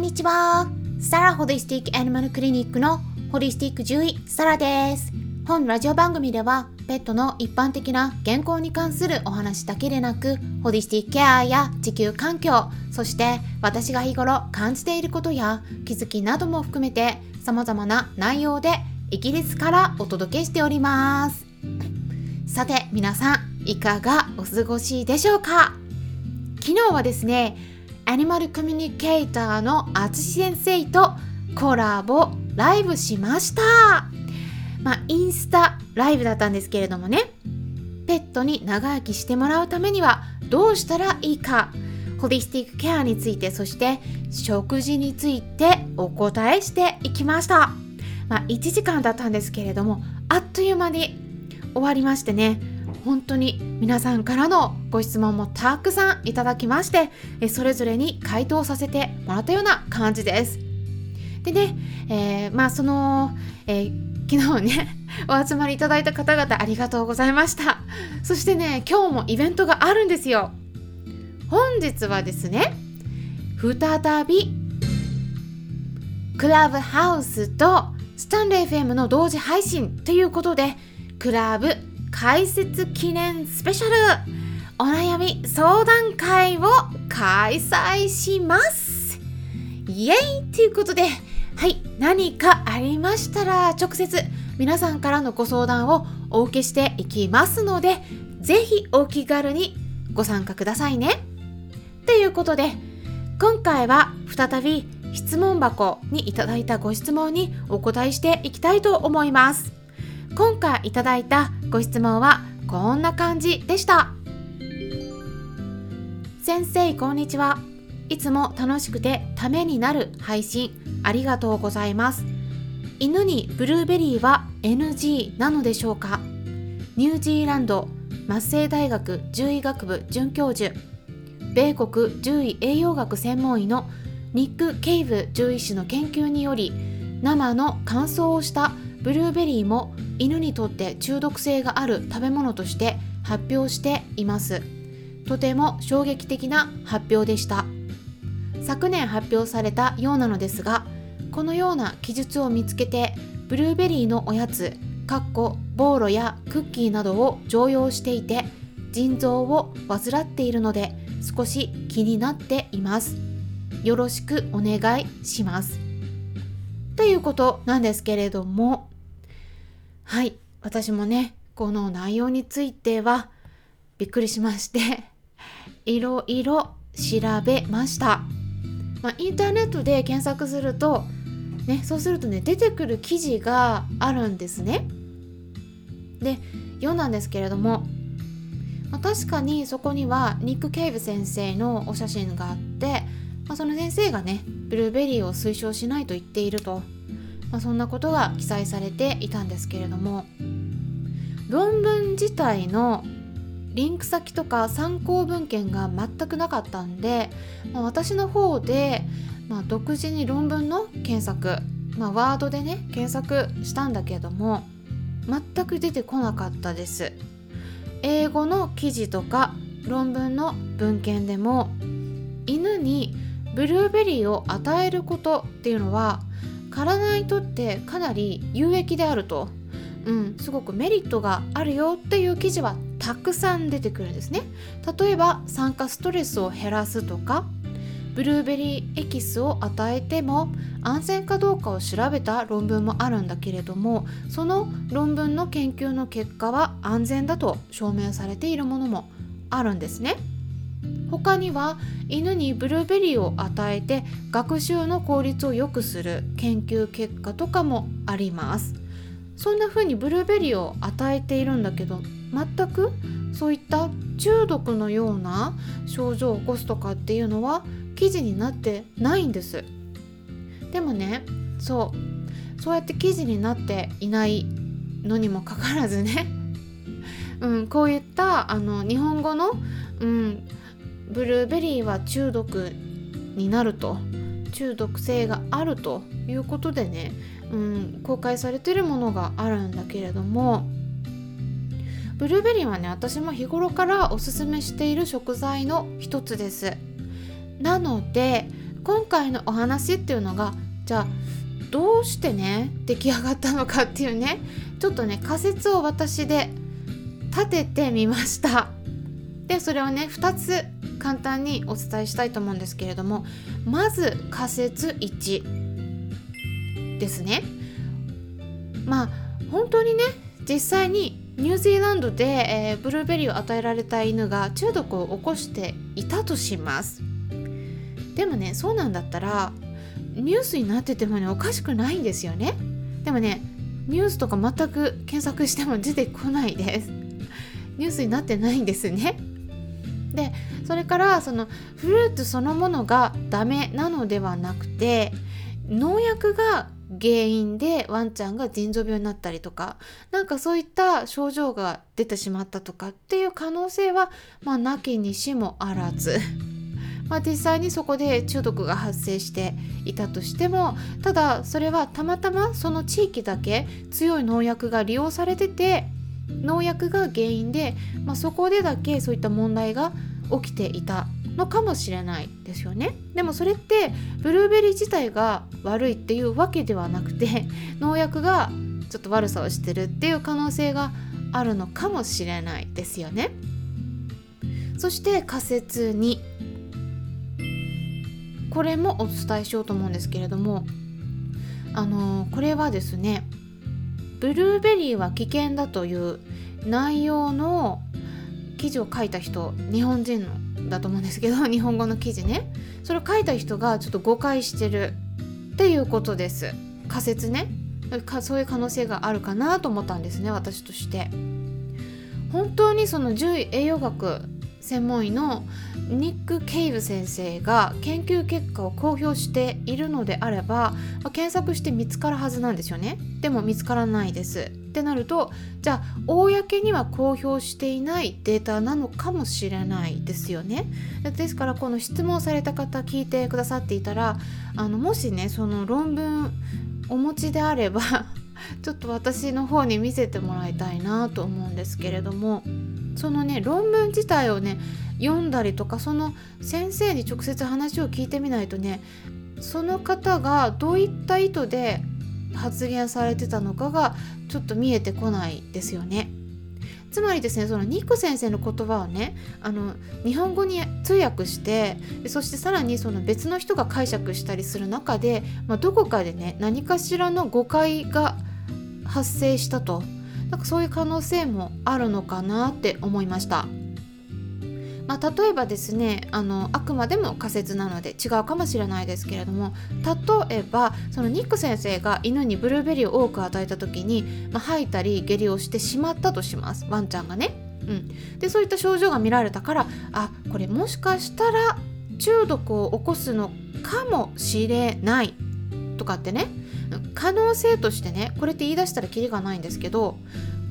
んにちは。サラホリスティックアニマルクリニックのホリスティック獣医、サラです。本ラジオ番組では、ペットの一般的な健康に関するお話だけでなく、ホリスティックケアや地球環境、そして私が日頃感じていることや気づきなども含めて様々な内容でイギリスからお届けしております。さて皆さん、いかがお過ごしでしょうか？昨日はですね、アニマルコミュニケーターのあつし先生とコラボライブしました。まあインスタライブだったんですけれどもね。ペットに長生きしてもらうためにはどうしたらいいか。ホリスティックケアについてそして食事についてお答えしていきました。まあ1時間だったんですけれどもあっという間に終わりましてね。本当に皆さんからのご質問もたくさんいただきましてそれぞれに回答させてもらったような感じです。でね、えー、まあその、えー昨日ね お集まりいただいた方々ありがとうございました。そしてね今日もイベントがあるんですよ。本日はですね再びクラブハウスとスタンレー FM の同時配信ということでクラブ解説記念スペシャル。お悩み相談会を開催します。イエイということではい何かありましたら直接皆さんからのご相談をお受けしていきますのでぜひお気軽にご参加くださいね。ということで今回は再び質問箱にいただいたご質問にお答えしていきたいと思います。今回いただいたご質問はこんな感じでした。先生こんにちは。いつも楽しくてためになる配信ありがとうございます。犬にブルーベリーは NG なのでしょうか？ニュージーランドマッセイ大学獣医学部准教授。米国獣医栄養学専門医のニック・ケイブ獣医師の研究により生の乾燥をしたブルーベリーも犬にとって中毒性がある食べ物として発表しています。とても衝撃的な発表でした。昨年発表されたようなのですがこのような記述を見つけてブルーベリーのおやつかっこボーロやクッキーなどを常用していて腎臓を患っているので少し気になっています。よろしくお願いします。ということなんですけれどもはい。私もねこの内容についてはびっくりしまして いろいろ調べました、まあ、インターネットで検索するとねそうするとね出てくる記事があるんですね。で読んだんですけれども、まあ、確かにそこにはニック・ケイブ先生のお写真があって、まあ、その先生がねブルーベリーを推奨しないと言っていると。まあ、そんなことが記載されていたんですけれども論文自体のリンク先とか参考文献が全くなかったんで、まあ、私の方で、まあ、独自に論文の検索、まあ、ワードでね検索したんだけども全く出てこなかったです。英語の記事とか論文の文献でも犬にブルーベリーを与えることっていうのは体にとってかなり有益であると、うん、すごくメリットがあるよっていう記事はたくさん出てくるんですね例えば酸化ストレスを減らすとかブルーベリーエキスを与えても安全かどうかを調べた論文もあるんだけれどもその論文の研究の結果は安全だと証明されているものもあるんですね。他には犬にブルーベリーを与えて学習の効率を良くする研究結果とかもあります。そんな風にブルーベリーを与えているんだけど全くそういった中毒のような症状を起こすとかっていうのは記事になってないんです。でもねそう。そうやって記事になっていないのにもかかわらずね。うん、こういったあの日本語の、うん、ブルーベリーは中毒になると中毒性があるということでね、うん、公開されてるものがあるんだけれどもブルーベリーはね私も日頃からおすすめしている食材の一つです。なので今回のお話っていうのがじゃあどうしてね出来上がったのかっていうねちょっとね仮説を私で立ててみました。でそれをね2つ簡単にお伝えしたいと思うんですけれどもまず仮説1ですね。まあ本当にね実際にニュージーランドで、えー、ブルーベリーを与えられた犬が中毒を起こしていたとします。でもねそうなんだったらニュースになっててもねおかしくないんですよね。でもねニュースとか全く検索しても出てこないです。ニュースになってないんですね。でそれからそのフルーツそのものがダメなのではなくて農薬が原因でワンちゃんが腎臓病になったりとかなんかそういった症状が出てしまったとかっていう可能性はまあなきにしもあらず。まあ、実際にそこで中毒が発生していたとしてもただそれはたまたまその地域だけ強い農薬が利用されてて農薬が原因で、まあ、そこでだけそういった問題が起きていたのかもしれないですよね。でもそれってブルーベリー自体が悪いっていうわけではなくて 農薬がちょっと悪さをしてるっていう可能性があるのかもしれないですよね。そして仮説2これもお伝えしようと思うんですけれどもあのこれはですねブルーベリーは危険だという内容の記事を書いた人日本人のだと思うんですけど日本語の記事ね。それを書いた人がちょっと誤解してるっていうことです。仮説ね。そういう可能性があるかなと思ったんですね私として。本当にその獣医栄養学専門医のニック・ケイブ先生が研究結果を公表しているのであれば、検索して見つかるはずなんですよね。でも見つからないです。ってなるとじゃあ公には公表していないデータなのかもしれないですよね。ですからこの質問された方聞いてくださっていたらあのもしねその論文お持ちであれば ちょっと私の方に見せてもらいたいなと思うんですけれどもそのね論文自体をね読んだりとかその先生に直接話を聞いてみないとねその方がどういった意図で発言されてたのかがちょっと見えてこないですよね。つまりですねそのニック先生の言葉をねあの日本語に通訳してそしてさらにその別の人が解釈したりする中で、まあ、どこかでね何かしらの誤解が発生したとなんかそういう可能性もあるのかなって思いました。まあ、例えばですねあのあくまでも仮説なので違うかもしれないですけれども例えばそのニック先生が犬にブルーベリーを多く与えた時に、まあ、吐いたり下痢をしてしまったとしますワンちゃんがね。うん、でそういった症状が見られたからあこれもしかしたら中毒を起こすのかもしれないとかってね可能性としてねこれって言い出したらキリがないんですけど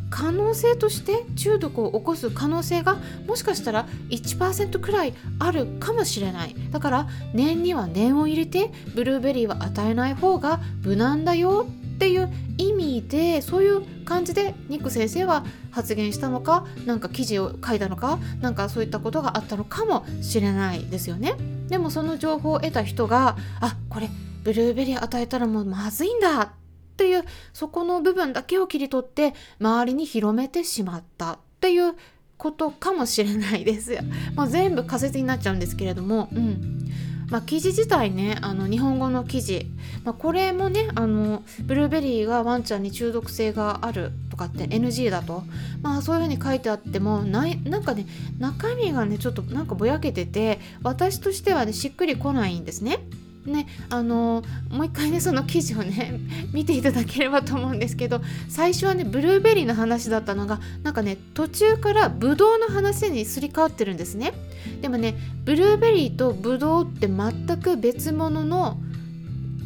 可能性として中毒を起こす可能性がもしかしたら1%くらいあるかもしれない。だから念には念を入れてブルーベリーは与えない方が無難だよっていう意味でそういう感じでニック先生は発言したのか何か記事を書いたのか何かそういったことがあったのかもしれないですよね。でもその情報を得た人があこれブルーベリー与えたらもうまずいんだっていうそこの部分だけを切り取って周りに広めてしまったっていうことかもしれないですよ。もう全部仮説になっちゃうんですけれども、うんまあ、記事自体ねあの日本語の記事、まあ、これもねあのブルーベリーがワンちゃんに中毒性があるとかって NG だと、まあ、そういうふうに書いてあってもないなんかね中身がねちょっとなんかぼやけてて私としてはねしっくりこないんですね。ねあのもう一回ねその記事をね 見ていただければと思うんですけど最初はねブルーベリーの話だったのがなんかね途中からブドウの話にすり替わってるんですね。でもねブルーベリーとブドウって全く別物の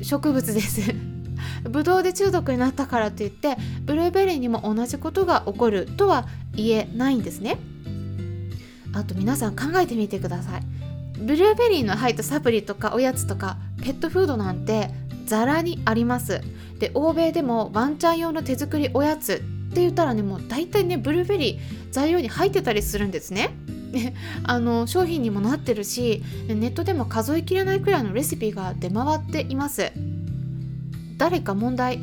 植物です。ブドウで中毒になったからといってブルーベリーにも同じことが起こるとは言えないんですね。あと皆さん考えてみてください。ブルーベリーの入ったサプリとかおやつとかペットフードなんてザラにあります。で欧米でもワンちゃん用の手作りおやつって言ったらねもう大体ねブルーベリー材料に入ってたりするんですね。ね、あの商品にもなってるしネットでも数えきれないくらいのレシピが出回っています。誰か問題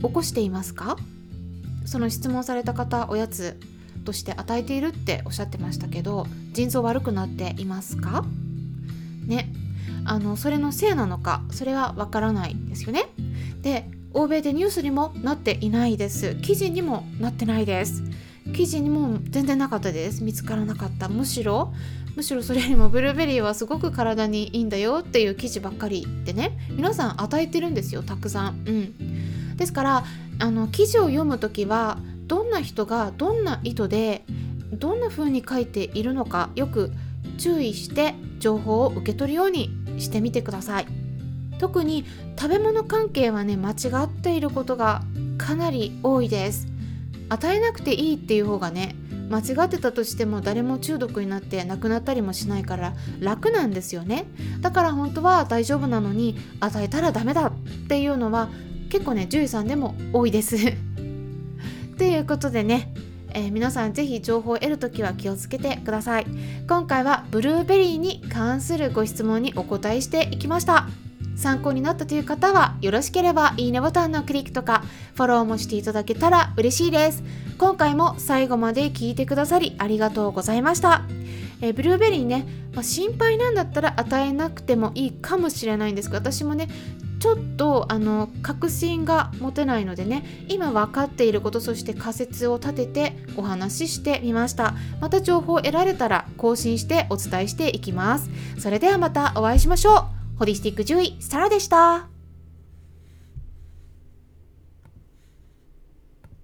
起こしていますか？その質問された方おやつとして与えているっておっしゃってましたけど腎臓悪くなっていますか？ね。あのそれのせいなのかそれはわからないですよね。で欧米でニュースにもなっていないです。記事にもなってないです。記事にも全然なかったです。見つからなかった。むしろむしろそれよりもブルーベリーはすごく体にいいんだよっていう記事ばっかりでね。皆さん与えてるんですよたくさん。うん。ですからあの記事を読む時はどんな人がどんな意図でどんな風に書いているのかよく注意して情報を受け取るようにしてみてください。特に食べ物関係はね間違っていることがかなり多いです。与えなくていいっていう方がね間違ってたとしても誰も中毒になって亡くなったりもしないから楽なんですよね。だから本当は大丈夫なのに与えたらダメだっていうのは結構ね獣医さんでも多いです。ということでねえー、皆さんぜひ情報を得るときは気をつけてください。今回はブルーベリーに関するご質問にお答えしていきました。参考になったという方はよろしければいいねボタンのクリックとかフォローもしていただけたら嬉しいです。今回も最後まで聞いてくださりありがとうございました。えブルーベリーね、まあ、心配なんだったら与えなくてもいいかもしれないんですが私もねちょっとあの確信が持てないのでね今分かっていることそして仮説を立ててお話ししてみました。また情報を得られたら更新してお伝えしていきます。それではまたお会いしましょう。ホリスティック獣医サラでした。